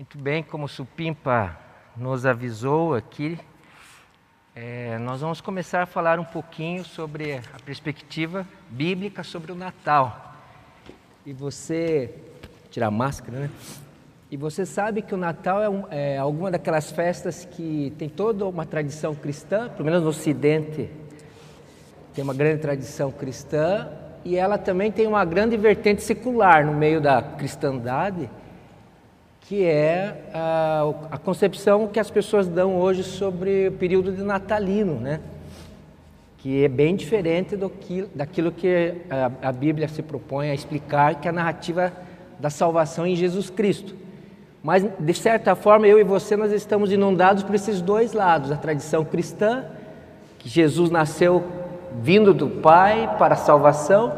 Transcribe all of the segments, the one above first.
Muito bem, como o Supimpa nos avisou aqui, é, nós vamos começar a falar um pouquinho sobre a perspectiva bíblica sobre o Natal. E você, tirar a máscara, né? E você sabe que o Natal é, um, é alguma daquelas festas que tem toda uma tradição cristã, pelo menos no Ocidente, tem uma grande tradição cristã, e ela também tem uma grande vertente secular no meio da cristandade que é a, a, concepção que as pessoas dão hoje sobre o período de natalino, né? que é bem diferente do que, daquilo que a, a Bíblia se propõe a explicar, que é a narrativa da salvação em Jesus Cristo. Mas, de certa forma, eu e você, nós estamos inundados por esses dois lados. A tradição cristã, que Jesus nasceu vindo do Pai para a salvação,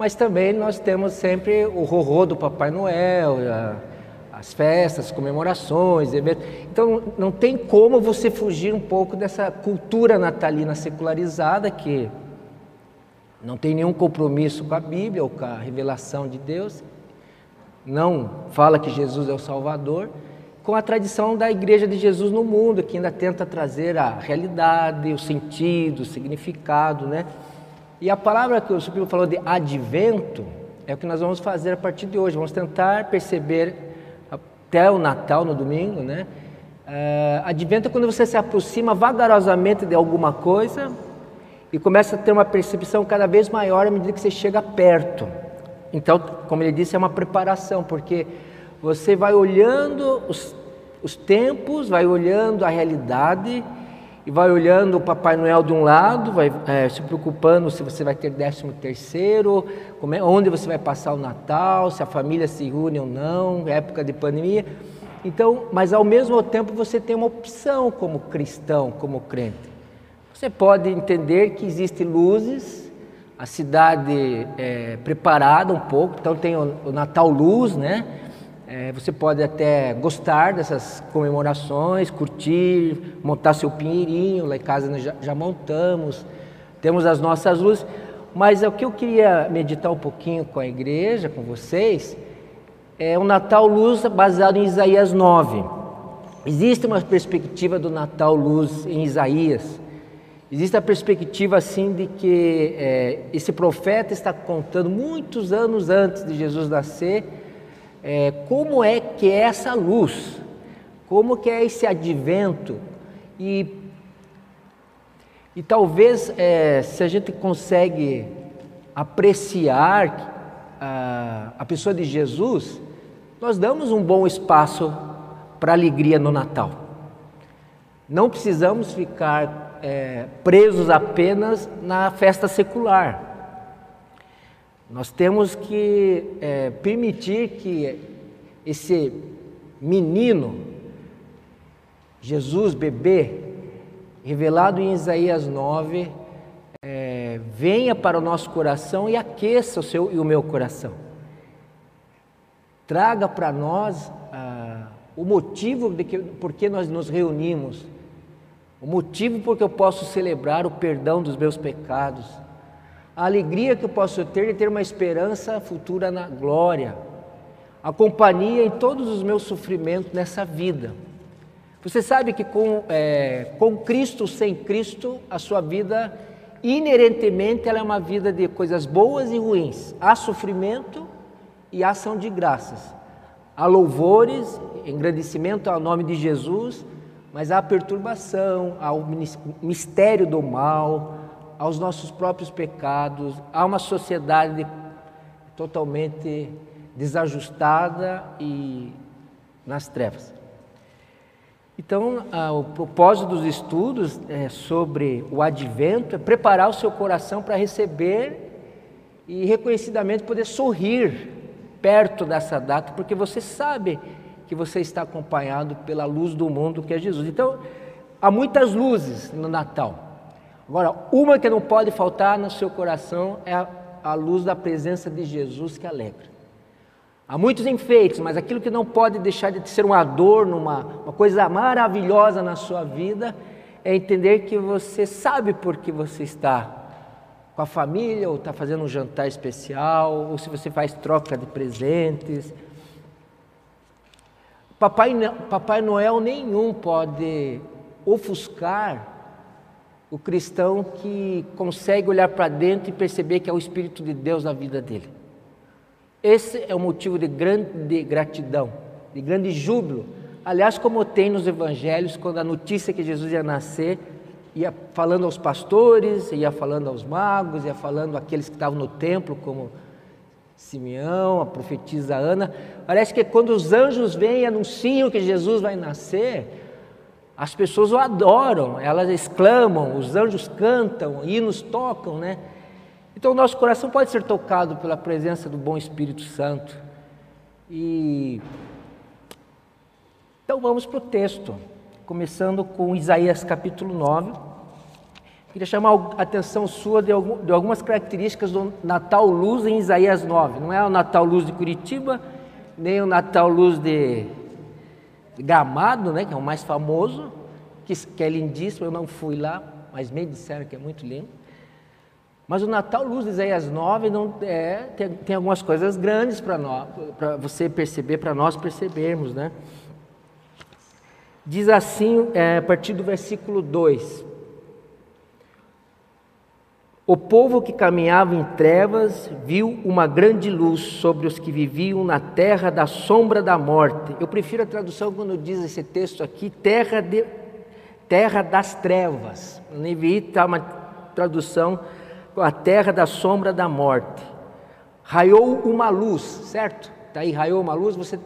mas também nós temos sempre o horror do Papai Noel, a, as festas, comemorações, eventos. Então não tem como você fugir um pouco dessa cultura natalina secularizada que não tem nenhum compromisso com a Bíblia ou com a revelação de Deus, não fala que Jesus é o Salvador, com a tradição da Igreja de Jesus no mundo, que ainda tenta trazer a realidade, o sentido, o significado, né? E a palavra que o Supremo falou de advento é o que nós vamos fazer a partir de hoje. Vamos tentar perceber até o Natal no domingo, né? Uh, advento é quando você se aproxima vagarosamente de alguma coisa e começa a ter uma percepção cada vez maior à medida que você chega perto. Então, como ele disse, é uma preparação, porque você vai olhando os, os tempos, vai olhando a realidade e vai olhando o Papai Noel de um lado, vai é, se preocupando se você vai ter décimo terceiro, é, onde você vai passar o Natal, se a família se une ou não, época de pandemia. Então, mas ao mesmo tempo você tem uma opção como cristão, como crente. Você pode entender que existem luzes, a cidade é preparada um pouco, então tem o, o Natal Luz, né? É, você pode até gostar dessas comemorações, curtir, montar seu pinheirinho. Lá em casa nós já, já montamos, temos as nossas luzes. Mas o que eu queria meditar um pouquinho com a igreja, com vocês, é o Natal Luz baseado em Isaías 9. Existe uma perspectiva do Natal Luz em Isaías. Existe a perspectiva assim de que é, esse profeta está contando muitos anos antes de Jesus nascer é, como é que é essa luz, como que é esse advento e, e talvez é, se a gente consegue apreciar a, a pessoa de Jesus, nós damos um bom espaço para alegria no Natal. Não precisamos ficar é, presos apenas na festa secular. Nós temos que é, permitir que esse menino, Jesus bebê, revelado em Isaías 9, é, venha para o nosso coração e aqueça o seu e o meu coração. Traga para nós ah, o motivo de que, por que nós nos reunimos, o motivo por que eu posso celebrar o perdão dos meus pecados a alegria que eu posso ter de ter uma esperança futura na glória, a companhia em todos os meus sofrimentos nessa vida. Você sabe que com, é, com Cristo, sem Cristo, a sua vida, inerentemente, ela é uma vida de coisas boas e ruins. Há sofrimento e ação de graças. Há louvores, engrandecimento ao nome de Jesus, mas há perturbação, há o mistério do mal, aos nossos próprios pecados, a uma sociedade totalmente desajustada e nas trevas. Então, o propósito dos estudos é sobre o advento é preparar o seu coração para receber e reconhecidamente poder sorrir perto dessa data, porque você sabe que você está acompanhado pela luz do mundo que é Jesus. Então, há muitas luzes no Natal. Agora, uma que não pode faltar no seu coração é a, a luz da presença de Jesus que alegra. Há muitos enfeites, mas aquilo que não pode deixar de ser um adorno, uma, uma coisa maravilhosa na sua vida, é entender que você sabe por que você está com a família, ou está fazendo um jantar especial, ou se você faz troca de presentes. Papai, Papai Noel nenhum pode ofuscar o cristão que consegue olhar para dentro e perceber que é o Espírito de Deus na vida dele. Esse é o motivo de grande gratidão, de grande júbilo. Aliás, como tem nos evangelhos, quando a notícia que Jesus ia nascer, ia falando aos pastores, ia falando aos magos, ia falando àqueles que estavam no templo, como Simeão, a profetisa Ana. Parece que quando os anjos vêm e anunciam que Jesus vai nascer, as pessoas o adoram, elas exclamam, os anjos cantam, hinos tocam, né? Então o nosso coração pode ser tocado pela presença do bom Espírito Santo. E então vamos para o texto, começando com Isaías capítulo 9. Queria chamar a atenção sua de, algumas características do Natal Luz em Isaías 9. Não é o Natal Luz de Curitiba, nem o Natal Luz de Gramado, né, que é o mais famoso, que, que é lindíssimo. Eu não fui lá, mas me disseram que é muito lindo. Mas o Natal Luz Isaías 9 não é, tem, tem algumas coisas grandes para nós, para você perceber, para nós percebermos, né? Diz assim, é, a partir do versículo 2: O povo que caminhava em trevas viu uma grande luz sobre os que viviam na terra da sombra da morte. Eu prefiro a tradução quando diz esse texto aqui, terra, de, terra das trevas. No NVI está uma tradução a terra da sombra da morte. Raiou uma luz, certo? Está aí, raiou uma luz, você,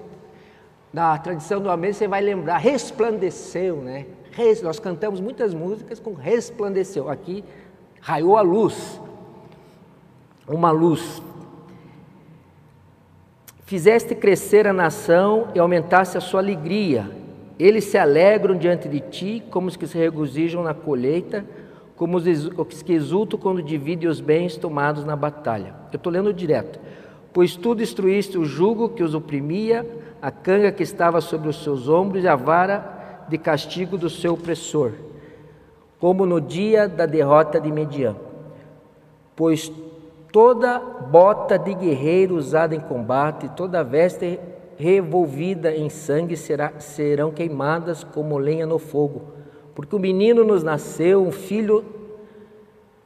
na tradição do Amém, você vai lembrar, resplandeceu, né? Nós cantamos muitas músicas com resplandeceu. Aqui, raiou a luz, uma luz. Fizeste crescer a nação e aumentasse a sua alegria. Eles se alegram diante de ti, como os que se regozijam na colheita como os que exultam quando dividem os bens tomados na batalha. Eu estou lendo direto. Pois tu destruíste o jugo que os oprimia, a canga que estava sobre os seus ombros e a vara de castigo do seu opressor, como no dia da derrota de Median. Pois toda bota de guerreiro usada em combate, toda veste revolvida em sangue será, serão queimadas como lenha no fogo porque o menino nos nasceu, um filho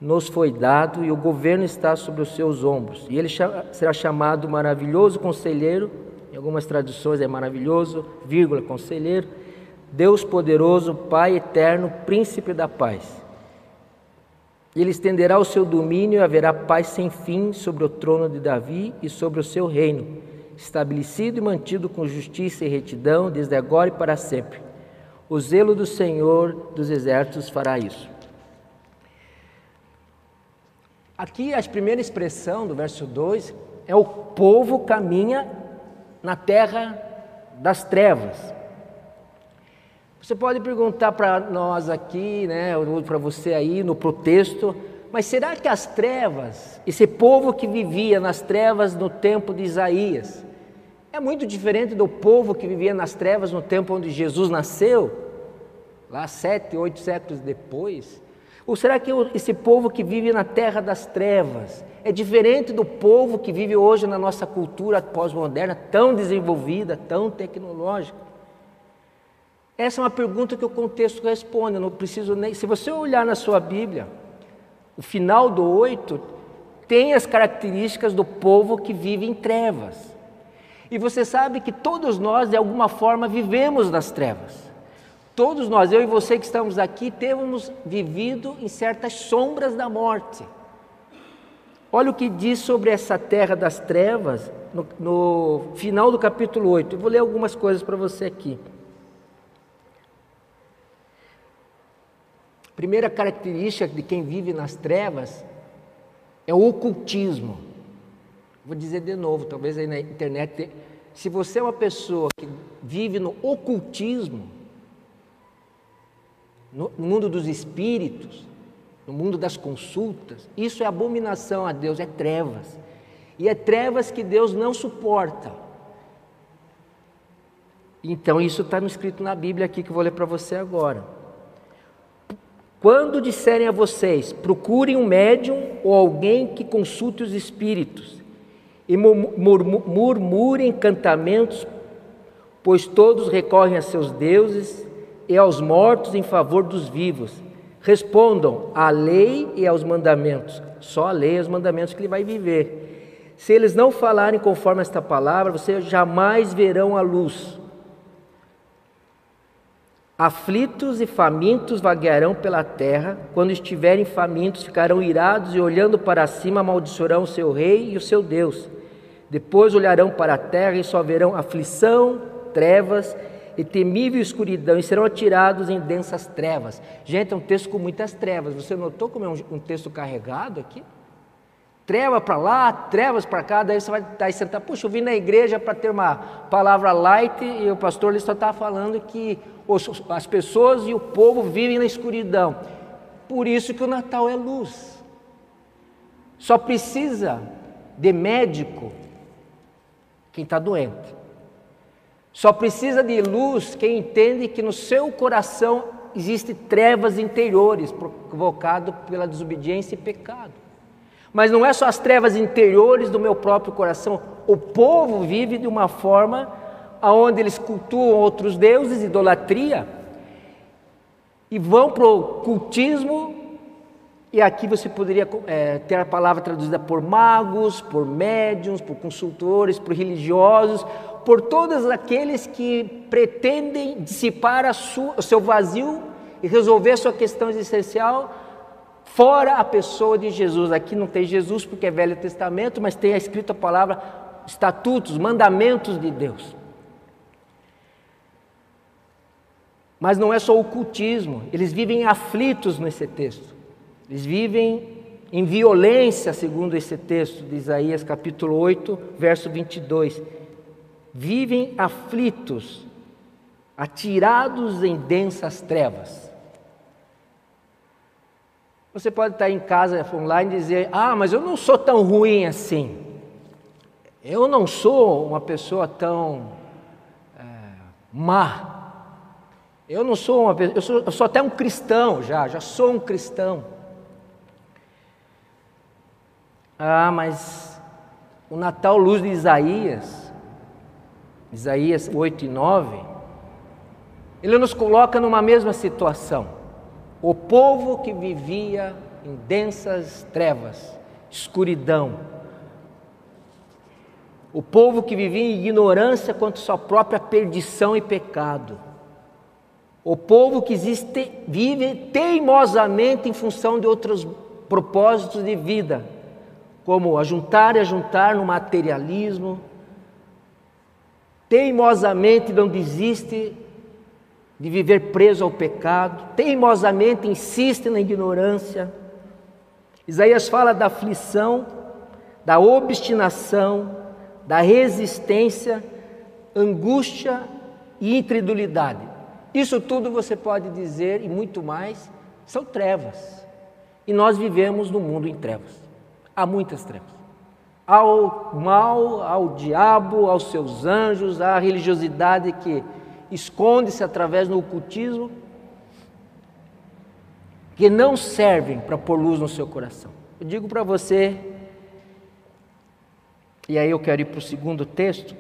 nos foi dado e o governo está sobre os seus ombros. E ele será chamado maravilhoso conselheiro, em algumas traduções é maravilhoso, vírgula, conselheiro, Deus poderoso, Pai eterno, príncipe da paz. Ele estenderá o seu domínio e haverá paz sem fim sobre o trono de Davi e sobre o seu reino, estabelecido e mantido com justiça e retidão desde agora e para sempre o zelo do Senhor dos exércitos fará isso. Aqui a primeira expressão do verso 2 é o povo caminha na terra das trevas. Você pode perguntar para nós aqui, né, para você aí no protexto, mas será que as trevas, esse povo que vivia nas trevas no tempo de Isaías, é muito diferente do povo que vivia nas trevas no tempo onde Jesus nasceu, lá sete, oito séculos depois? Ou será que esse povo que vive na terra das trevas é diferente do povo que vive hoje na nossa cultura pós-moderna, tão desenvolvida, tão tecnológica? Essa é uma pergunta que o contexto responde, eu não preciso nem. Se você olhar na sua Bíblia, o final do oito tem as características do povo que vive em trevas. E você sabe que todos nós, de alguma forma, vivemos nas trevas. Todos nós, eu e você que estamos aqui, temos vivido em certas sombras da morte. Olha o que diz sobre essa terra das trevas no, no final do capítulo 8. Eu vou ler algumas coisas para você aqui. Primeira característica de quem vive nas trevas é o ocultismo. Vou dizer de novo, talvez aí na internet. Se você é uma pessoa que vive no ocultismo, no mundo dos espíritos, no mundo das consultas, isso é abominação a Deus, é trevas. E é trevas que Deus não suporta. Então, isso está escrito na Bíblia aqui que eu vou ler para você agora. Quando disserem a vocês, procurem um médium ou alguém que consulte os espíritos, e murmurem encantamentos pois todos recorrem a seus deuses e aos mortos em favor dos vivos. Respondam à lei e aos mandamentos. Só a lei e os mandamentos que ele vai viver. Se eles não falarem conforme esta palavra, vocês jamais verão a luz. Aflitos e famintos vaguearão pela terra, quando estiverem famintos, ficarão irados e olhando para cima amaldiçoarão o seu rei e o seu Deus. Depois olharão para a terra e só verão aflição, trevas e temível escuridão, e serão atirados em densas trevas. Gente, é um texto com muitas trevas. Você notou como é um, um texto carregado aqui? Treva para lá, trevas para cá, daí você vai estar aí sentar. Puxa, eu vim na igreja para ter uma palavra light e o pastor ele só está falando que os, as pessoas e o povo vivem na escuridão. Por isso que o Natal é luz. Só precisa de médico quem está doente. Só precisa de luz quem entende que no seu coração existem trevas interiores provocadas pela desobediência e pecado. Mas não é só as trevas interiores do meu próprio coração. O povo vive de uma forma onde eles cultuam outros deuses, idolatria, e vão para o cultismo. E aqui você poderia é, ter a palavra traduzida por magos, por médiums, por consultores, por religiosos, por todos aqueles que pretendem dissipar sua, o seu vazio e resolver a sua questão existencial fora a pessoa de Jesus. Aqui não tem Jesus porque é Velho Testamento, mas tem a escrita palavra estatutos, mandamentos de Deus. Mas não é só o cultismo, eles vivem aflitos nesse texto. Eles vivem em violência, segundo esse texto de Isaías capítulo 8, verso 22 vivem aflitos, atirados em densas trevas. Você pode estar em casa online e dizer: Ah, mas eu não sou tão ruim assim. Eu não sou uma pessoa tão é, má. Eu não sou uma pessoa, eu sou, eu sou até um cristão já, já sou um cristão. Ah, mas o Natal Luz de Isaías Isaías 8 e 9, ele nos coloca numa mesma situação. O povo que vivia em densas trevas, escuridão. O povo que vivia em ignorância quanto à sua própria perdição e pecado. O povo que existe, vive teimosamente em função de outros propósitos de vida, como ajuntar e ajuntar no materialismo, teimosamente não desiste de viver preso ao pecado, teimosamente insiste na ignorância. Isaías fala da aflição, da obstinação, da resistência, angústia e incredulidade. Isso tudo você pode dizer e muito mais são trevas. E nós vivemos no mundo em trevas. Há muitas trevas ao mal, ao diabo, aos seus anjos, à religiosidade que esconde-se através do ocultismo, que não servem para pôr luz no seu coração. Eu digo para você, e aí eu quero ir para o segundo texto,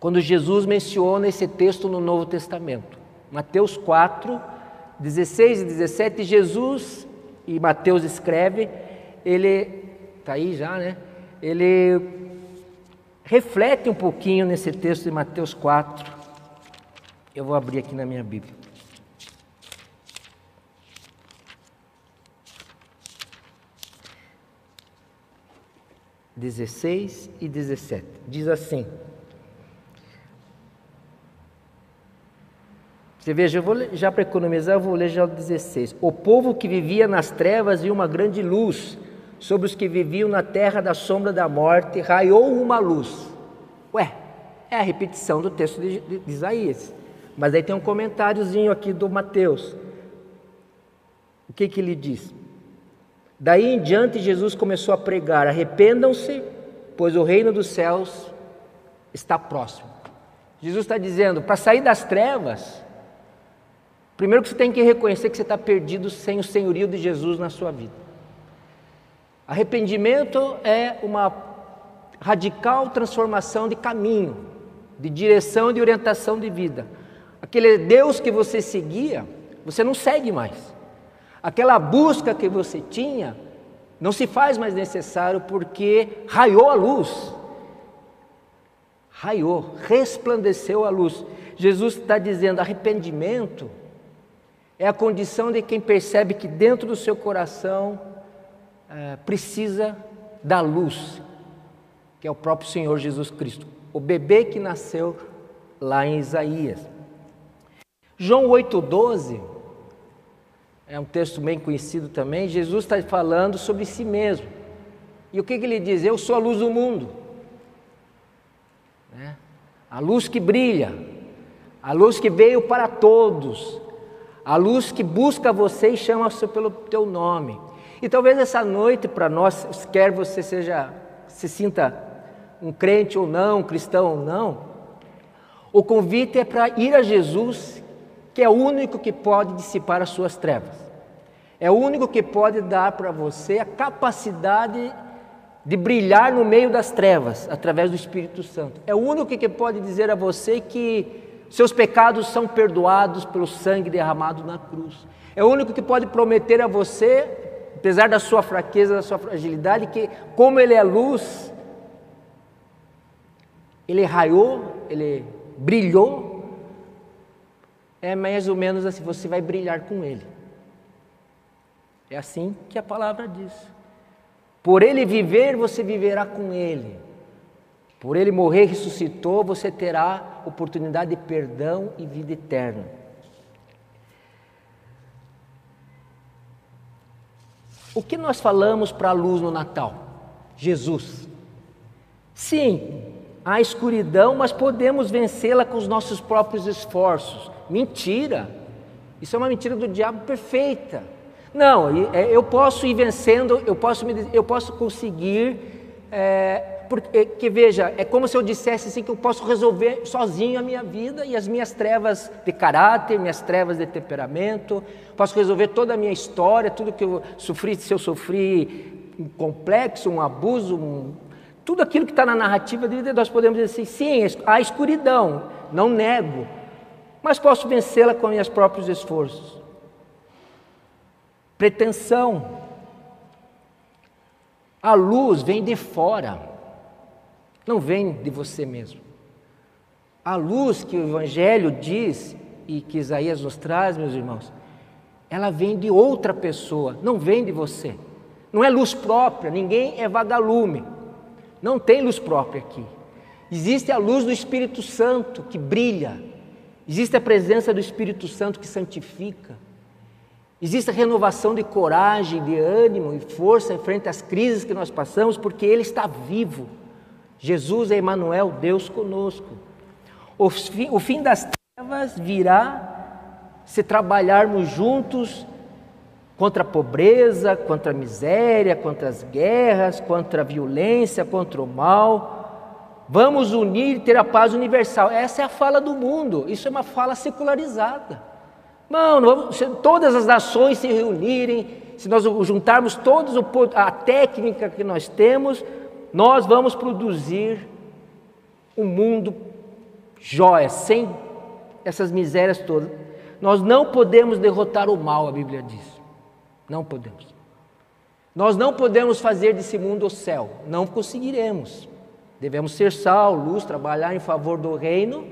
quando Jesus menciona esse texto no Novo Testamento, Mateus 4, 16 e 17, Jesus, e Mateus escreve, ele está aí já, né? ele reflete um pouquinho nesse texto de Mateus 4. Eu vou abrir aqui na minha Bíblia. Dezesseis e dezessete. Diz assim. Você veja, eu vou já para economizar, eu vou ler já o 16. O povo que vivia nas trevas viu uma grande luz sobre os que viviam na terra da sombra da morte, raiou uma luz. Ué, é a repetição do texto de, de, de Isaías. Mas aí tem um comentáriozinho aqui do Mateus. O que, que ele diz? Daí em diante Jesus começou a pregar: arrependam-se, pois o reino dos céus está próximo. Jesus está dizendo: para sair das trevas, primeiro que você tem que reconhecer que você está perdido sem o senhorio de Jesus na sua vida. Arrependimento é uma radical transformação de caminho. de direção e de orientação de vida. Aquele Deus que você seguia, você não segue mais. Aquela busca que você tinha não se faz mais necessário porque raiou a luz. Raiou, resplandeceu a luz. Jesus está dizendo: arrependimento é a condição de quem percebe que dentro do seu coração é, precisa da luz, que é o próprio Senhor Jesus Cristo, o bebê que nasceu lá em Isaías. João 8,12 é um texto bem conhecido também. Jesus está falando sobre si mesmo. E o que, que ele diz? Eu sou a luz do mundo. Né? A luz que brilha, a luz que veio para todos, a luz que busca você e chama você pelo teu nome. E talvez essa noite para nós, quer você seja, se sinta um crente ou não, um cristão ou não, o convite é para ir a Jesus, que é o único que pode dissipar as suas trevas. É o único que pode dar para você a capacidade de brilhar no meio das trevas através do Espírito Santo. É o único que pode dizer a você que seus pecados são perdoados pelo sangue derramado na cruz. É o único que pode prometer a você, apesar da sua fraqueza, da sua fragilidade, que como ele é luz, ele raiou, ele brilhou é mais ou menos assim: você vai brilhar com Ele. É assim que a palavra diz. Por Ele viver, você viverá com Ele. Por Ele morrer, ressuscitou, você terá oportunidade de perdão e vida eterna. O que nós falamos para a luz no Natal? Jesus. Sim, há escuridão, mas podemos vencê-la com os nossos próprios esforços. Mentira! Isso é uma mentira do diabo perfeita. Não, é, eu posso ir vencendo, eu posso, me, eu posso conseguir, é, porque que veja, é como se eu dissesse assim que eu posso resolver sozinho a minha vida e as minhas trevas de caráter, minhas trevas de temperamento, posso resolver toda a minha história, tudo que eu sofri, se eu sofri um complexo, um abuso, um, tudo aquilo que está na narrativa de vida, nós podemos dizer assim, sim, há escuridão, não nego, mas posso vencê-la com meus próprios esforços. Pretensão. A luz vem de fora, não vem de você mesmo. A luz que o Evangelho diz e que Isaías nos traz, meus irmãos, ela vem de outra pessoa, não vem de você. Não é luz própria, ninguém é vagalume. Não tem luz própria aqui. Existe a luz do Espírito Santo que brilha, Existe a presença do Espírito Santo que santifica. Existe a renovação de coragem, de ânimo e força frente às crises que nós passamos, porque Ele está vivo. Jesus é Emmanuel, Deus conosco. O fim, o fim das trevas virá se trabalharmos juntos contra a pobreza, contra a miséria, contra as guerras, contra a violência, contra o mal Vamos unir e ter a paz universal. Essa é a fala do mundo, isso é uma fala secularizada. Não, vamos, se todas as nações se reunirem, se nós juntarmos todos a técnica que nós temos, nós vamos produzir um mundo jóia, sem essas misérias todas. Nós não podemos derrotar o mal, a Bíblia diz. Não podemos. Nós não podemos fazer desse mundo o céu, não conseguiremos. Devemos ser sal, luz, trabalhar em favor do reino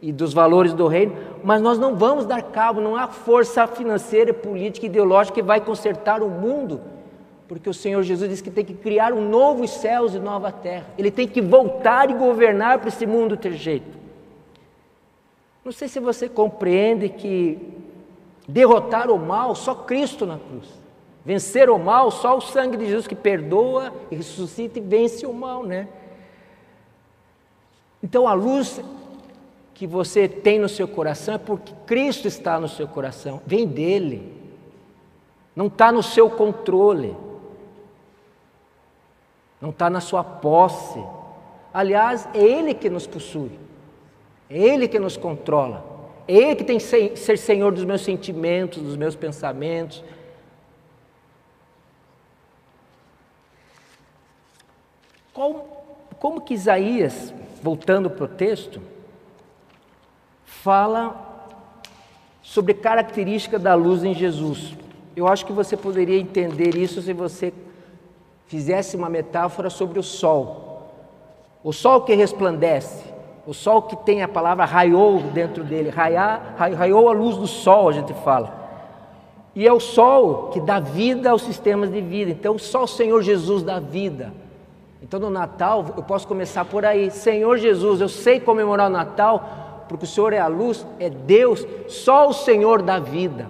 e dos valores do reino, mas nós não vamos dar cabo, não há força financeira, política, ideológica que vai consertar o mundo, porque o Senhor Jesus disse que tem que criar um novo céus e nova terra. Ele tem que voltar e governar para esse mundo ter jeito. Não sei se você compreende que derrotar o mal só Cristo na cruz. Vencer o mal, só o sangue de Jesus que perdoa e ressuscita e vence o mal, né? Então a luz que você tem no seu coração é porque Cristo está no seu coração, vem dele, não está no seu controle, não está na sua posse. Aliás, é Ele que nos possui, é Ele que nos controla, Ele que tem que ser Senhor dos meus sentimentos, dos meus pensamentos. Como que Isaías voltando para o texto, fala sobre característica da luz em Jesus. Eu acho que você poderia entender isso se você fizesse uma metáfora sobre o sol. O sol que resplandece, o sol que tem a palavra raiou dentro dele, raiar, raiou a luz do sol, a gente fala. E é o sol que dá vida aos sistemas de vida. Então, só o Senhor Jesus dá vida. Então, no Natal, eu posso começar por aí. Senhor Jesus, eu sei comemorar o Natal porque o Senhor é a luz, é Deus, só o Senhor dá vida.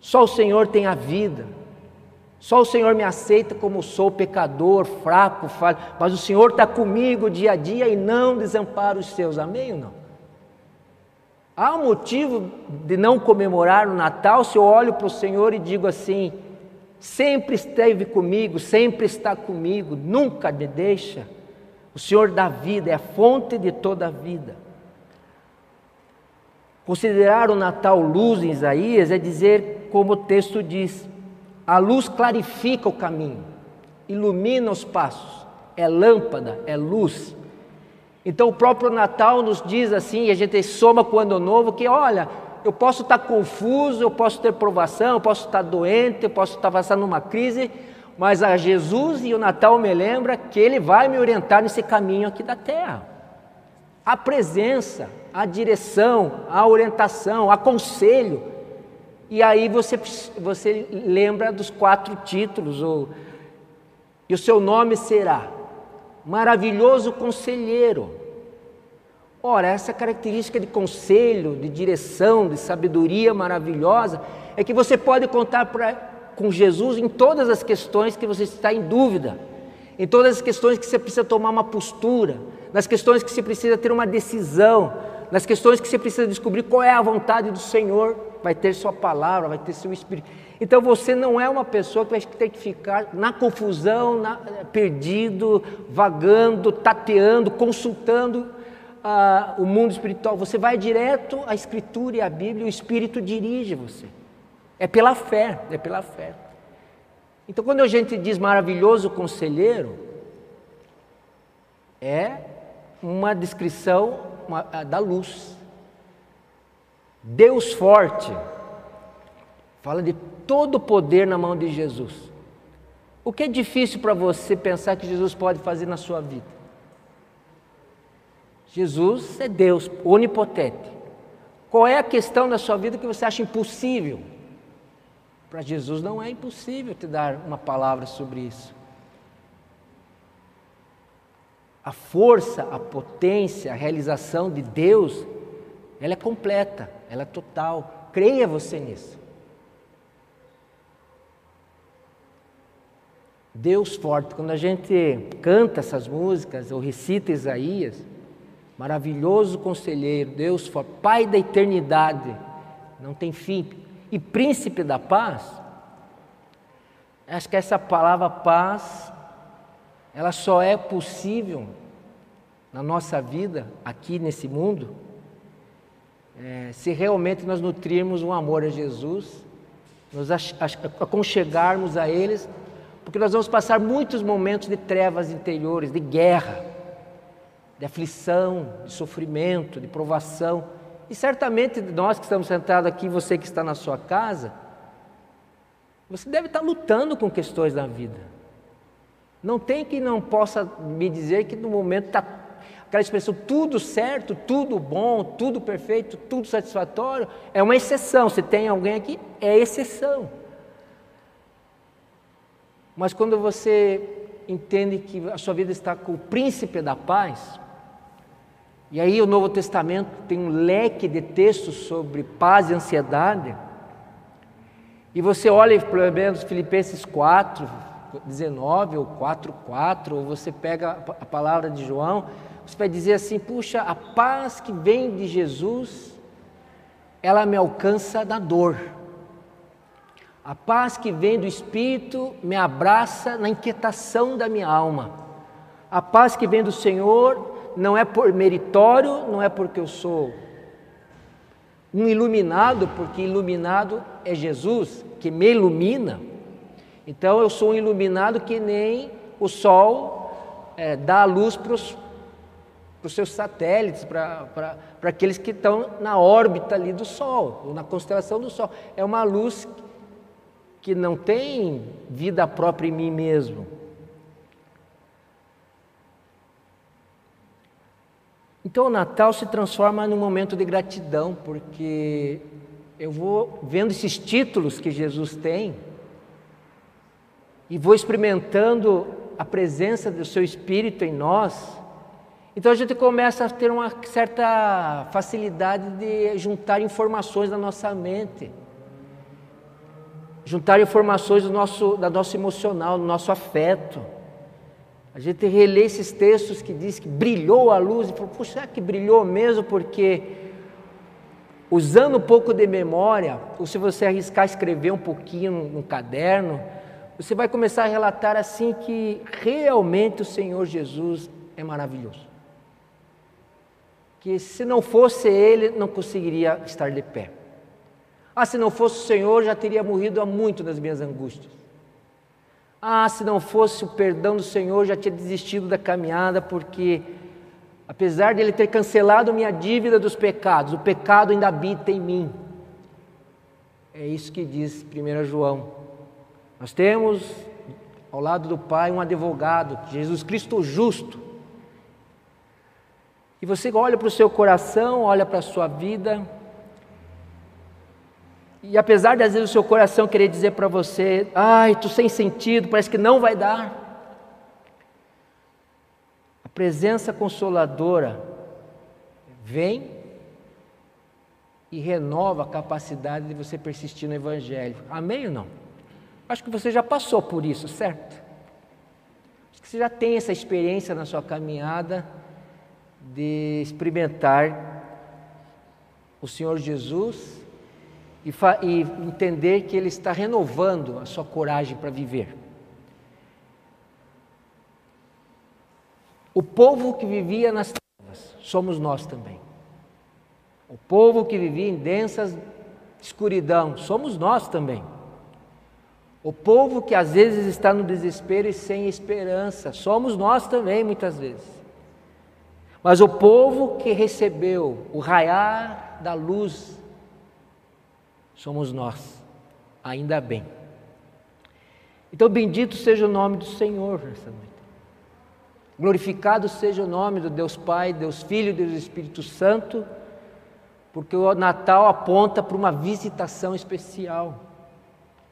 Só o Senhor tem a vida. Só o Senhor me aceita como sou, pecador, fraco, falho, mas o Senhor está comigo dia a dia e não desampara os seus. Amém ou não? Há um motivo de não comemorar o Natal se eu olho para o Senhor e digo assim: sempre esteve comigo, sempre está comigo, nunca me deixa. O Senhor dá vida, é a fonte de toda a vida. Considerar o Natal luz em Isaías é dizer, como o texto diz, a luz clarifica o caminho, ilumina os passos, é lâmpada, é luz. Então o próprio Natal nos diz assim, e a gente soma com o ano novo, que olha, eu posso estar confuso, eu posso ter provação, eu posso estar doente, eu posso estar passando uma crise, mas a Jesus e o Natal me lembra que Ele vai me orientar nesse caminho aqui da terra. A presença, a direção, a orientação, a conselho. E aí você, você lembra dos quatro títulos, ou, e o seu nome será Maravilhoso Conselheiro. Ora, essa característica de conselho, de direção, de sabedoria maravilhosa, é que você pode contar para com Jesus em todas as questões que você está em dúvida, em todas as questões que você precisa tomar uma postura, nas questões que você precisa ter uma decisão, nas questões que você precisa descobrir qual é a vontade do Senhor, vai ter sua palavra, vai ter seu espírito. Então você não é uma pessoa que vai ter que ficar na confusão, na, perdido, vagando, tateando, consultando ah, o mundo espiritual. Você vai direto à Escritura e à Bíblia, o Espírito dirige você. É pela fé, é pela fé. Então, quando a gente diz maravilhoso conselheiro, é uma descrição da luz. Deus forte, fala de todo o poder na mão de Jesus. O que é difícil para você pensar que Jesus pode fazer na sua vida? Jesus é Deus onipotente. Qual é a questão da sua vida que você acha impossível? Para Jesus não é impossível te dar uma palavra sobre isso. A força, a potência, a realização de Deus, ela é completa, ela é total. Creia você nisso. Deus forte, quando a gente canta essas músicas ou recita Isaías, maravilhoso conselheiro, Deus forte, Pai da eternidade, não tem fim, e príncipe da paz, acho que essa palavra paz, ela só é possível na nossa vida, aqui nesse mundo, é, se realmente nós nutrirmos um amor a Jesus, nos aconchegarmos a eles, porque nós vamos passar muitos momentos de trevas interiores, de guerra, de aflição, de sofrimento, de provação. E certamente nós que estamos sentados aqui, você que está na sua casa, você deve estar lutando com questões da vida. Não tem que não possa me dizer que no momento está aquela expressão tudo certo, tudo bom, tudo perfeito, tudo satisfatório, é uma exceção. Se tem alguém aqui, é exceção. Mas quando você entende que a sua vida está com o príncipe da paz, e aí o Novo Testamento tem um leque de textos sobre paz e ansiedade. E você olha pelo menos Filipenses 4, 19 ou 4, 4, ou você pega a palavra de João, você vai dizer assim: puxa, a paz que vem de Jesus, ela me alcança na dor. A paz que vem do Espírito me abraça na inquietação da minha alma. A paz que vem do Senhor não é por meritório, não é porque eu sou um iluminado, porque iluminado é Jesus que me ilumina. Então eu sou um iluminado que nem o sol é, dá a luz para os seus satélites, para aqueles que estão na órbita ali do Sol, ou na constelação do Sol. É uma luz que não tem vida própria em mim mesmo. Então o Natal se transforma num momento de gratidão, porque eu vou vendo esses títulos que Jesus tem e vou experimentando a presença do seu Espírito em nós. Então a gente começa a ter uma certa facilidade de juntar informações na nossa mente, juntar informações do nosso, da nosso emocional, do nosso afeto. A gente relê esses textos que diz que brilhou a luz e falou, puxa, será que brilhou mesmo? Porque usando um pouco de memória, ou se você arriscar escrever um pouquinho no caderno, você vai começar a relatar assim que realmente o Senhor Jesus é maravilhoso. Que se não fosse Ele, não conseguiria estar de pé. Ah, se não fosse o Senhor, já teria morrido há muito das minhas angústias. Ah, se não fosse o perdão do Senhor, já tinha desistido da caminhada, porque apesar de Ele ter cancelado minha dívida dos pecados, o pecado ainda habita em mim. É isso que diz 1 João. Nós temos ao lado do Pai um advogado, Jesus Cristo justo. E você olha para o seu coração, olha para a sua vida, e apesar de às vezes o seu coração querer dizer para você, ai, tu sem sentido, parece que não vai dar. A presença consoladora vem e renova a capacidade de você persistir no Evangelho. Amém ou não? Acho que você já passou por isso, certo? Acho que você já tem essa experiência na sua caminhada de experimentar o Senhor Jesus e, e entender que Ele está renovando a sua coragem para viver. O povo que vivia nas trevas somos nós também. O povo que vivia em densas escuridão somos nós também. O povo que às vezes está no desespero e sem esperança somos nós também, muitas vezes. Mas o povo que recebeu o raiar da luz somos nós, ainda bem. Então, bendito seja o nome do Senhor nessa noite. Glorificado seja o nome do Deus Pai, Deus Filho Deus Espírito Santo, porque o Natal aponta para uma visitação especial.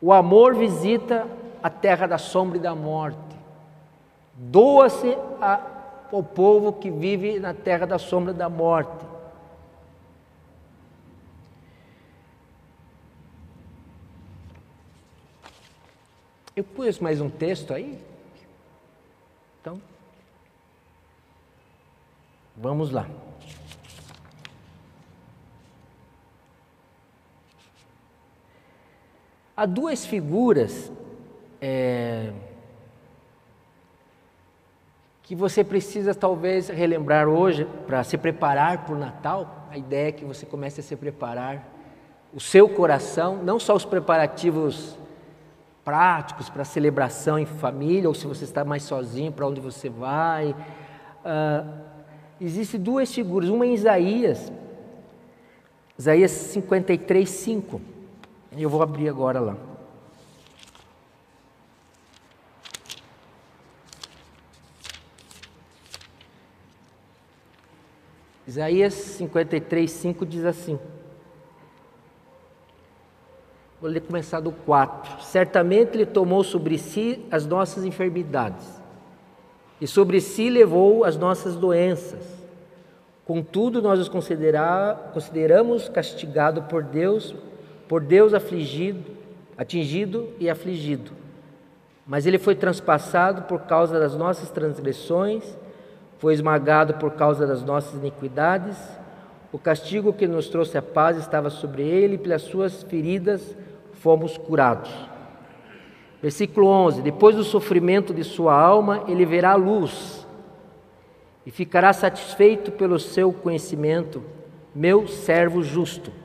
O amor visita a terra da sombra e da morte. Doa-se ao povo que vive na terra da sombra e da morte. Eu pus mais um texto aí? Então, vamos lá. Há duas figuras é, que você precisa talvez relembrar hoje para se preparar para o Natal. A ideia é que você comece a se preparar o seu coração, não só os preparativos práticos para celebração em família, ou se você está mais sozinho, para onde você vai. Uh, Existem duas figuras, uma em Isaías, Isaías 53, 5. Eu vou abrir agora lá. Isaías 53, 5 diz assim: Vou ler começar do 4. Certamente ele tomou sobre si as nossas enfermidades, e sobre si levou as nossas doenças. Contudo, nós os consideramos castigado por Deus, por Deus afligido, atingido e afligido. Mas ele foi transpassado por causa das nossas transgressões, foi esmagado por causa das nossas iniquidades. O castigo que nos trouxe a paz estava sobre ele, e pelas suas feridas fomos curados. Versículo 11: Depois do sofrimento de sua alma, ele verá a luz e ficará satisfeito pelo seu conhecimento, meu servo justo.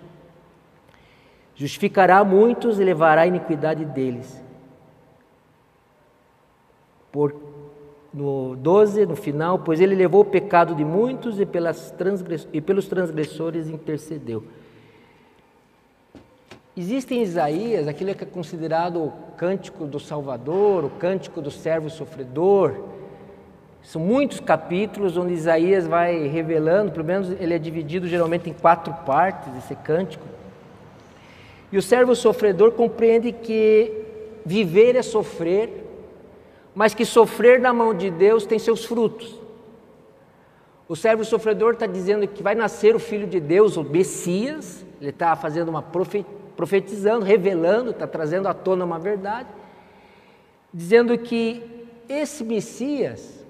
Justificará muitos e levará a iniquidade deles. Por no 12, no final, pois ele levou o pecado de muitos e, pelas transgress... e pelos transgressores intercedeu. Existe em Isaías aquilo que é considerado o cântico do Salvador, o cântico do servo sofredor. São muitos capítulos onde Isaías vai revelando, pelo menos ele é dividido geralmente em quatro partes, esse cântico. E o servo sofredor compreende que viver é sofrer, mas que sofrer na mão de Deus tem seus frutos. O servo sofredor está dizendo que vai nascer o Filho de Deus, o Messias, ele está fazendo uma profetizando, revelando, está trazendo à tona uma verdade, dizendo que esse Messias,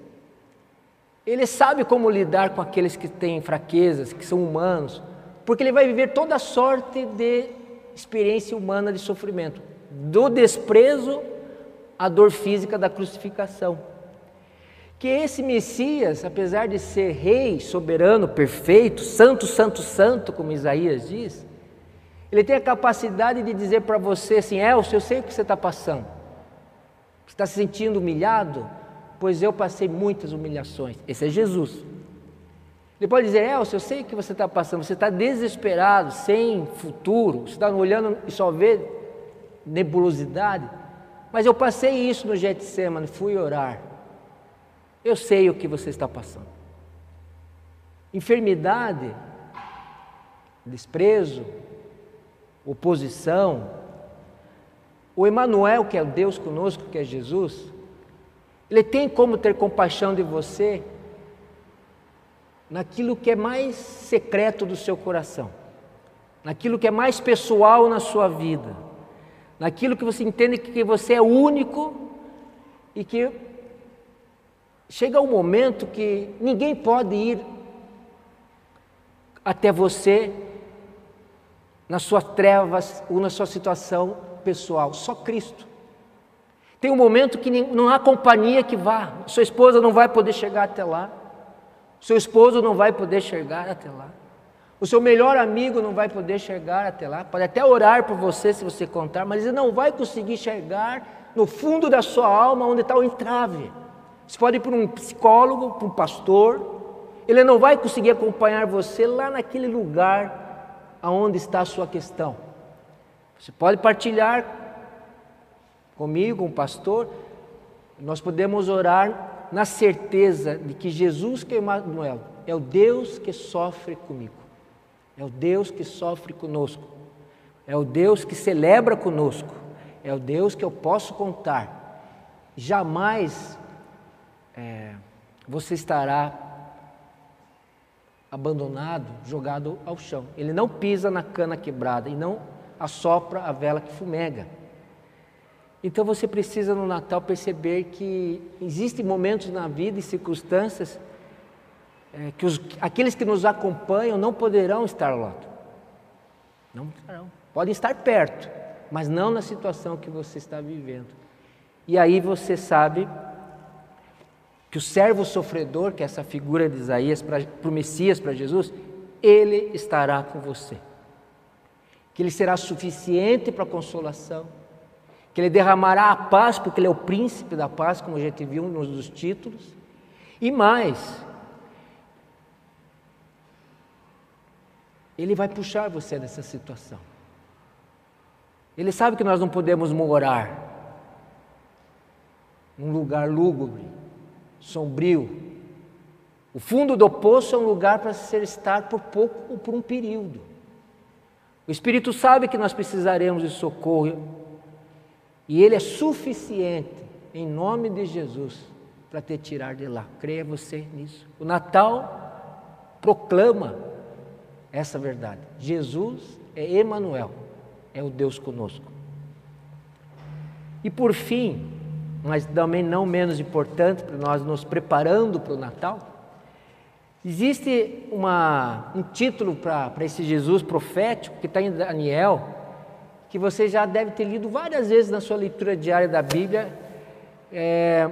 ele sabe como lidar com aqueles que têm fraquezas, que são humanos, porque ele vai viver toda sorte de experiência humana de sofrimento, do desprezo à dor física da crucificação. Que esse Messias, apesar de ser rei, soberano, perfeito, santo, santo, santo, como Isaías diz, ele tem a capacidade de dizer para você assim: Elcio, eu sei o que você está passando. Você está se sentindo humilhado? Pois eu passei muitas humilhações. Esse é Jesus. Ele pode dizer: Elcio, eu sei o que você está passando. Você está desesperado, sem futuro. Você está olhando e só vê nebulosidade. Mas eu passei isso no Getsemane, fui orar. Eu sei o que você está passando. Enfermidade, desprezo, oposição, o Emanuel, que é Deus conosco, que é Jesus, ele tem como ter compaixão de você naquilo que é mais secreto do seu coração, naquilo que é mais pessoal na sua vida, naquilo que você entende que você é único e que chega um momento que ninguém pode ir até você nas suas trevas ou na sua situação pessoal, só Cristo. Tem um momento que não há companhia que vá, sua esposa não vai poder chegar até lá, seu esposo não vai poder chegar até lá, o seu melhor amigo não vai poder chegar até lá, pode até orar por você se você contar, mas ele não vai conseguir chegar no fundo da sua alma onde está o entrave. Você pode ir para um psicólogo, para um pastor, ele não vai conseguir acompanhar você lá naquele lugar aonde está a sua questão. Você pode partilhar comigo, com o pastor, nós podemos orar na certeza de que Jesus que é Emmanuel é o Deus que sofre comigo, é o Deus que sofre conosco, é o Deus que celebra conosco, é o Deus que eu posso contar. Jamais é, você estará abandonado, jogado ao chão. Ele não pisa na cana quebrada e não assopra a vela que fumega. Então você precisa no Natal perceber que existem momentos na vida e circunstâncias é, que os, aqueles que nos acompanham não poderão estar lá. Não estarão. Podem estar perto, mas não na situação que você está vivendo. E aí você sabe que o servo sofredor, que é essa figura de Isaías para o Messias, para Jesus, ele estará com você. Que ele será suficiente para a consolação, que ele derramará a paz, porque ele é o príncipe da paz, como a gente viu nos dos títulos, e mais, ele vai puxar você dessa situação. Ele sabe que nós não podemos morar num lugar lúgubre, sombrio. O fundo do poço é um lugar para ser estar por pouco ou por um período. O Espírito sabe que nós precisaremos de socorro e Ele é suficiente, em nome de Jesus, para te tirar de lá. Creia você nisso. O Natal proclama essa verdade. Jesus é Emanuel, é o Deus conosco. E por fim, mas também não menos importante para nós nos preparando para o Natal, existe uma, um título para esse Jesus profético que está em Daniel, que você já deve ter lido várias vezes na sua leitura diária da Bíblia, é,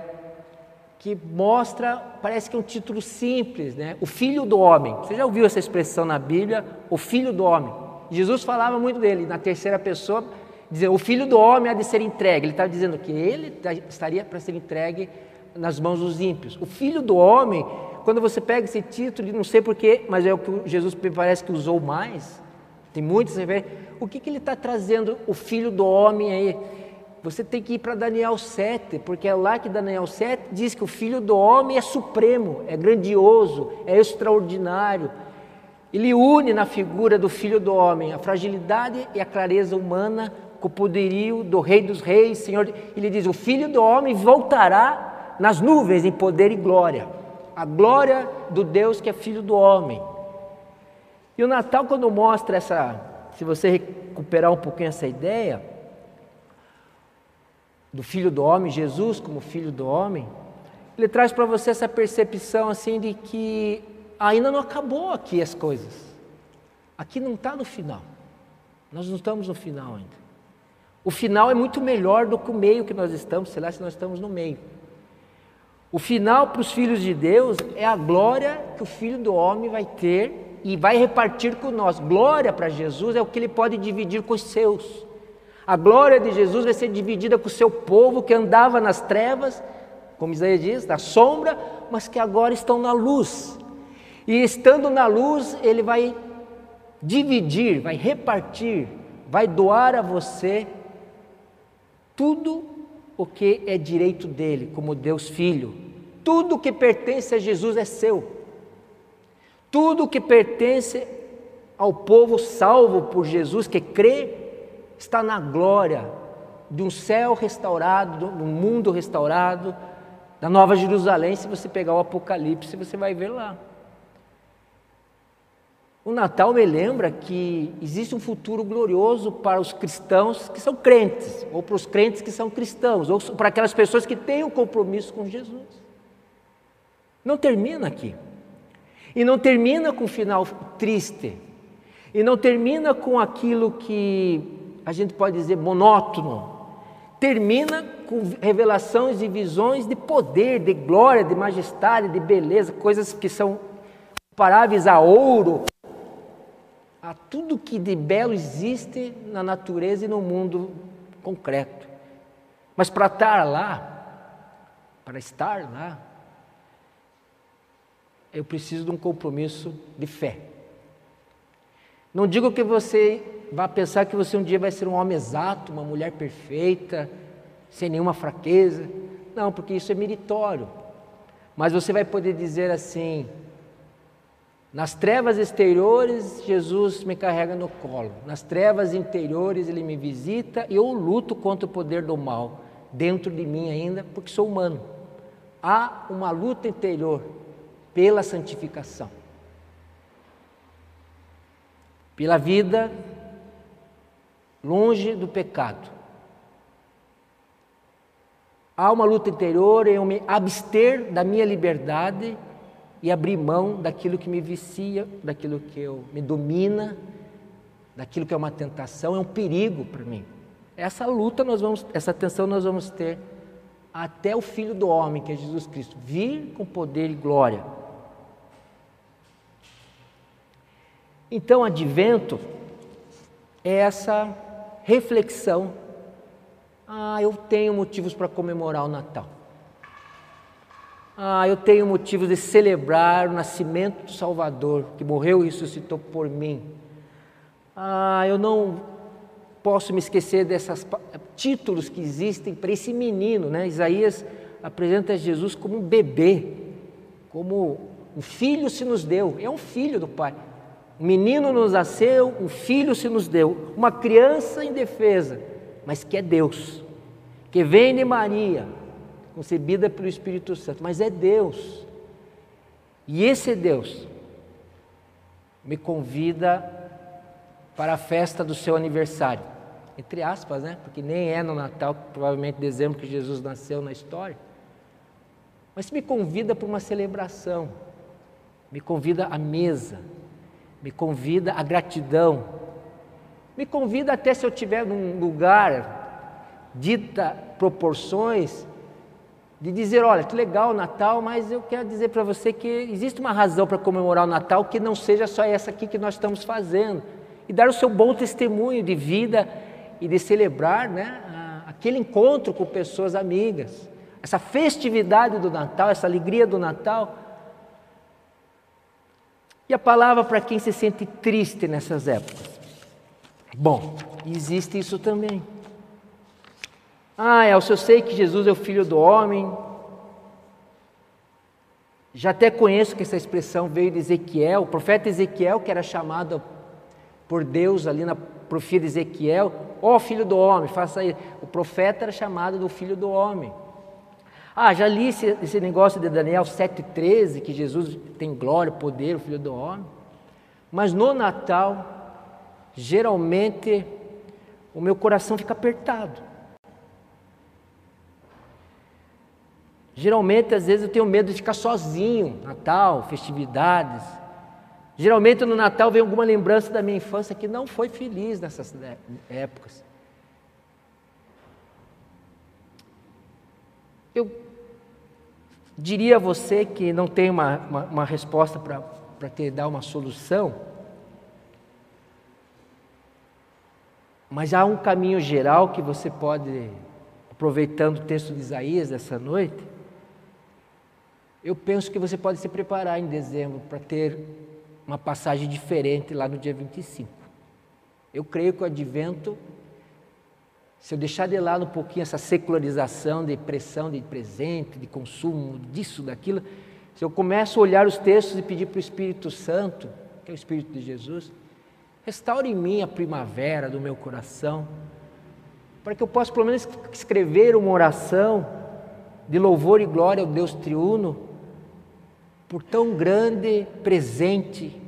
que mostra, parece que é um título simples, né? O Filho do Homem. Você já ouviu essa expressão na Bíblia? O Filho do Homem. Jesus falava muito dele, na terceira pessoa, dizendo: O filho do homem há de ser entregue. Ele estava dizendo que ele estaria para ser entregue nas mãos dos ímpios. O filho do homem, quando você pega esse título, não sei porquê, mas é o que Jesus me parece que usou mais, tem muitos referências. O que, que ele está trazendo, o filho do homem aí? Você tem que ir para Daniel 7, porque é lá que Daniel 7 diz que o filho do homem é supremo, é grandioso, é extraordinário. Ele une na figura do filho do homem a fragilidade e a clareza humana com o poderio do Rei dos Reis, Senhor. Ele diz: O filho do homem voltará nas nuvens em poder e glória. A glória do Deus que é filho do homem. E o Natal, quando mostra essa, se você recuperar um pouquinho essa ideia, do filho do homem, Jesus como filho do homem, ele traz para você essa percepção assim de que ainda não acabou aqui as coisas. Aqui não está no final. Nós não estamos no final ainda. O final é muito melhor do que o meio que nós estamos, sei lá se nós estamos no meio. O final para os filhos de Deus é a glória que o filho do homem vai ter e vai repartir com nós. Glória para Jesus é o que ele pode dividir com os seus. A glória de Jesus vai ser dividida com o seu povo que andava nas trevas, como Isaías diz, na sombra, mas que agora estão na luz. E estando na luz, ele vai dividir, vai repartir, vai doar a você tudo o que é direito dele, como Deus Filho. Tudo que pertence a Jesus é seu. Tudo que pertence ao povo salvo por Jesus, que crê, está na glória de um céu restaurado, de um mundo restaurado, da Nova Jerusalém. Se você pegar o Apocalipse, você vai ver lá. O Natal me lembra que existe um futuro glorioso para os cristãos que são crentes, ou para os crentes que são cristãos, ou para aquelas pessoas que têm um compromisso com Jesus. Não termina aqui. E não termina com um final triste. E não termina com aquilo que a gente pode dizer monótono. Termina com revelações e visões de poder, de glória, de majestade, de beleza, coisas que são comparáveis a ouro, a tudo que de belo existe na natureza e no mundo concreto. Mas para estar lá, para estar lá, eu preciso de um compromisso de fé. Não digo que você vá pensar que você um dia vai ser um homem exato, uma mulher perfeita, sem nenhuma fraqueza. Não, porque isso é meritório. Mas você vai poder dizer assim: nas trevas exteriores, Jesus me carrega no colo. Nas trevas interiores, Ele me visita e eu luto contra o poder do mal dentro de mim ainda, porque sou humano. Há uma luta interior pela santificação, pela vida longe do pecado. Há uma luta interior em eu me abster da minha liberdade e abrir mão daquilo que me vicia, daquilo que eu, me domina, daquilo que é uma tentação, é um perigo para mim. Essa luta nós vamos, essa tensão nós vamos ter até o Filho do Homem, que é Jesus Cristo, vir com poder e glória. Então, advento é essa reflexão. Ah, eu tenho motivos para comemorar o Natal. Ah, eu tenho motivos de celebrar o nascimento do Salvador, que morreu e ressuscitou por mim. Ah, eu não posso me esquecer desses títulos que existem para esse menino, né? Isaías apresenta Jesus como um bebê, como um filho se nos deu, é um filho do Pai. Menino nos nasceu, um filho se nos deu, uma criança indefesa, mas que é Deus, que vem de Maria, concebida pelo Espírito Santo, mas é Deus. E esse Deus me convida para a festa do seu aniversário. Entre aspas, né? Porque nem é no Natal, provavelmente dezembro que Jesus nasceu na história. Mas me convida para uma celebração, me convida à mesa, me convida à gratidão, me convida até se eu estiver num lugar dita proporções de dizer, olha, que legal o Natal, mas eu quero dizer para você que existe uma razão para comemorar o Natal que não seja só essa aqui que nós estamos fazendo. E dar o seu bom testemunho de vida e de celebrar né, aquele encontro com pessoas amigas, essa festividade do Natal, essa alegria do Natal. E a palavra para quem se sente triste nessas épocas? Bom, existe isso também. Ah, Elcio, eu sei que Jesus é o Filho do Homem. Já até conheço que essa expressão veio de Ezequiel, o profeta Ezequiel, que era chamado por Deus ali na profecia de Ezequiel, ó oh, filho do homem, faça isso. O profeta era chamado do filho do homem. Ah, já li esse, esse negócio de Daniel 7,13, que Jesus tem glória, poder, o filho do homem. Mas no Natal, geralmente, o meu coração fica apertado. Geralmente, às vezes, eu tenho medo de ficar sozinho, Natal, festividades. Geralmente no Natal vem alguma lembrança da minha infância que não foi feliz nessas épocas. Eu diria você que não tem uma, uma, uma resposta para te dar uma solução, mas há um caminho geral que você pode, aproveitando o texto de Isaías dessa noite, eu penso que você pode se preparar em dezembro para ter uma passagem diferente lá no dia 25. Eu creio que o advento, se eu deixar de lado um pouquinho essa secularização de pressão de presente, de consumo, disso, daquilo, se eu começo a olhar os textos e pedir para o Espírito Santo, que é o Espírito de Jesus, restaure em mim a primavera do meu coração, para que eu possa pelo menos escrever uma oração de louvor e glória ao Deus triuno, por tão grande presente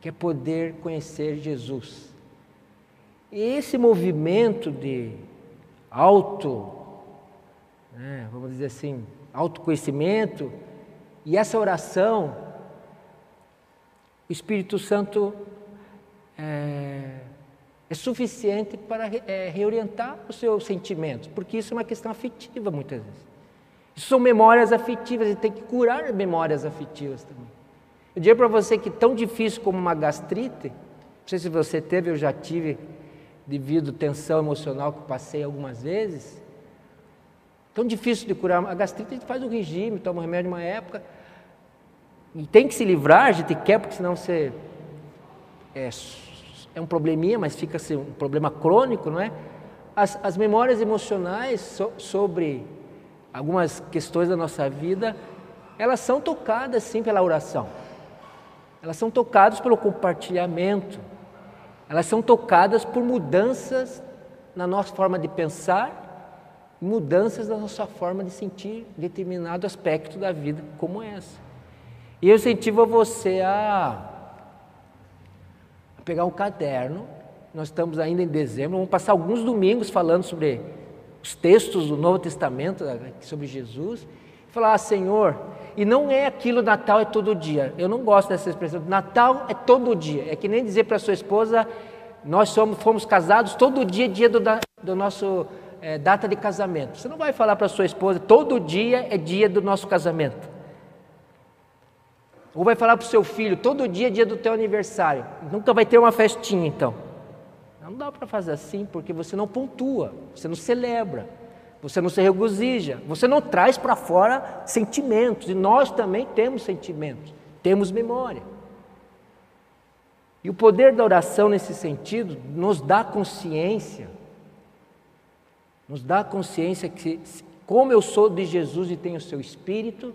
que é poder conhecer Jesus. E esse movimento de auto, né, vamos dizer assim, autoconhecimento, e essa oração, o Espírito Santo é, é suficiente para é, reorientar os seus sentimentos, porque isso é uma questão afetiva muitas vezes. Isso são memórias afetivas e tem que curar memórias afetivas também. Eu diria para você que tão difícil como uma gastrite, não sei se você teve, eu já tive, devido à tensão emocional que passei algumas vezes, tão difícil de curar. A gastrite a gente faz o regime, toma um remédio uma época, e tem que se livrar, a gente quer, porque senão você. É, é um probleminha, mas fica assim, um problema crônico, não é? As, as memórias emocionais so, sobre algumas questões da nossa vida, elas são tocadas sim pela oração. Elas são tocadas pelo compartilhamento. Elas são tocadas por mudanças na nossa forma de pensar, mudanças na nossa forma de sentir determinado aspecto da vida como essa. E eu incentivo você a, pegar um caderno. Nós estamos ainda em dezembro, vamos passar alguns domingos falando sobre os textos do Novo Testamento sobre Jesus, e falar, ah, Senhor, e não é aquilo Natal é todo dia. Eu não gosto dessa expressão. Natal é todo dia. É que nem dizer para sua esposa, nós somos, fomos casados todo dia, dia do, do nosso é, data de casamento. Você não vai falar para sua esposa, todo dia é dia do nosso casamento. Ou vai falar para o seu filho, todo dia é dia do teu aniversário. Nunca vai ter uma festinha então. Não dá para fazer assim porque você não pontua, você não celebra, você não se regozija, você não traz para fora sentimentos. E nós também temos sentimentos, temos memória. E o poder da oração nesse sentido nos dá consciência, nos dá consciência que, como eu sou de Jesus e tenho o seu Espírito,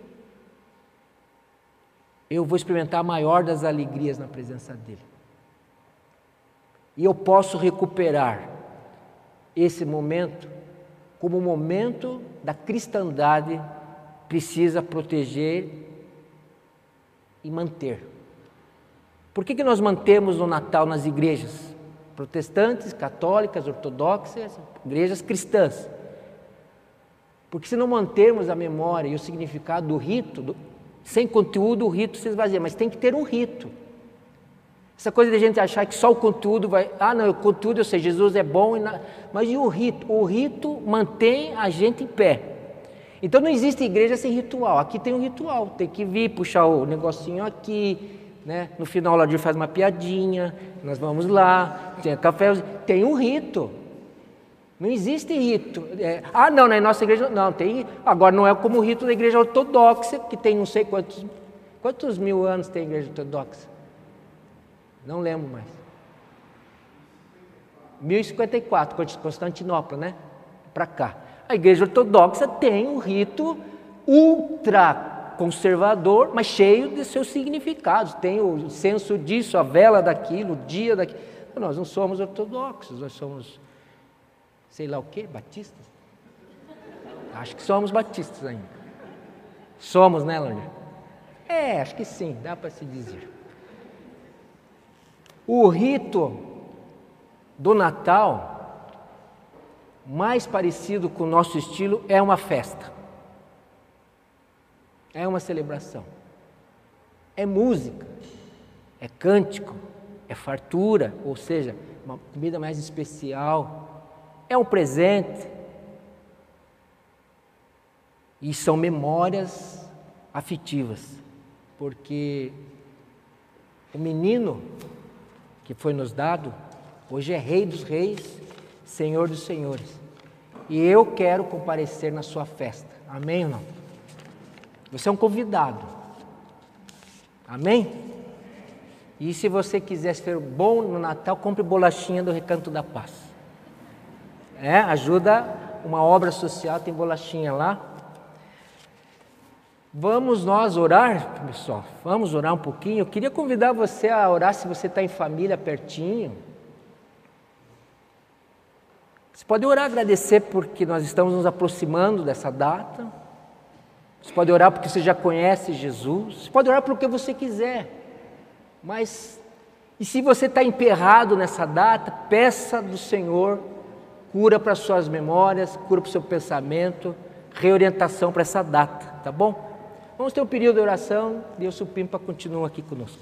eu vou experimentar a maior das alegrias na presença dEle. E eu posso recuperar esse momento como o momento da cristandade precisa proteger e manter. Por que, que nós mantemos o Natal nas igrejas? Protestantes, católicas, ortodoxas, igrejas cristãs. Porque se não mantermos a memória e o significado do rito, do, sem conteúdo o rito se esvazia, mas tem que ter um rito. Essa coisa de a gente achar que só o conteúdo vai. Ah, não, o conteúdo, eu sei, Jesus é bom, mas e o rito? O rito mantém a gente em pé. Então não existe igreja sem ritual. Aqui tem um ritual, tem que vir, puxar o negocinho aqui, né? No final o Ladir faz uma piadinha, nós vamos lá, tem café, tem um rito. Não existe rito. É, ah, não, na nossa igreja não tem. Agora não é como o rito da igreja ortodoxa, que tem não sei quantos. Quantos mil anos tem a igreja ortodoxa? Não lembro mais. 1054, Constantinopla, né? Para cá. A igreja ortodoxa tem um rito ultra conservador, mas cheio de seus significados. Tem o senso disso, a vela daquilo, o dia daquilo. Nós não somos ortodoxos, nós somos, sei lá o quê, batistas? Acho que somos batistas ainda. Somos, né, Lorena? É, acho que sim, dá para se dizer. O rito do Natal, mais parecido com o nosso estilo, é uma festa. É uma celebração. É música, é cântico, é fartura, ou seja, uma comida mais especial, é um presente. E são memórias afetivas, porque o menino que foi nos dado, hoje é Rei dos Reis, Senhor dos Senhores. E eu quero comparecer na sua festa. Amém ou não? Você é um convidado. Amém? E se você quiser ser bom no Natal, compre bolachinha do Recanto da Paz. É, ajuda uma obra social, tem bolachinha lá. Vamos nós orar, pessoal. Vamos orar um pouquinho. Eu queria convidar você a orar se você está em família pertinho. Você pode orar agradecer porque nós estamos nos aproximando dessa data. Você pode orar porque você já conhece Jesus. Você pode orar pelo que você quiser. Mas, e se você está emperrado nessa data, peça do Senhor cura para suas memórias, cura para o seu pensamento, reorientação para essa data, tá bom? Vamos ter um período de oração, Deus supimpa continua aqui conosco.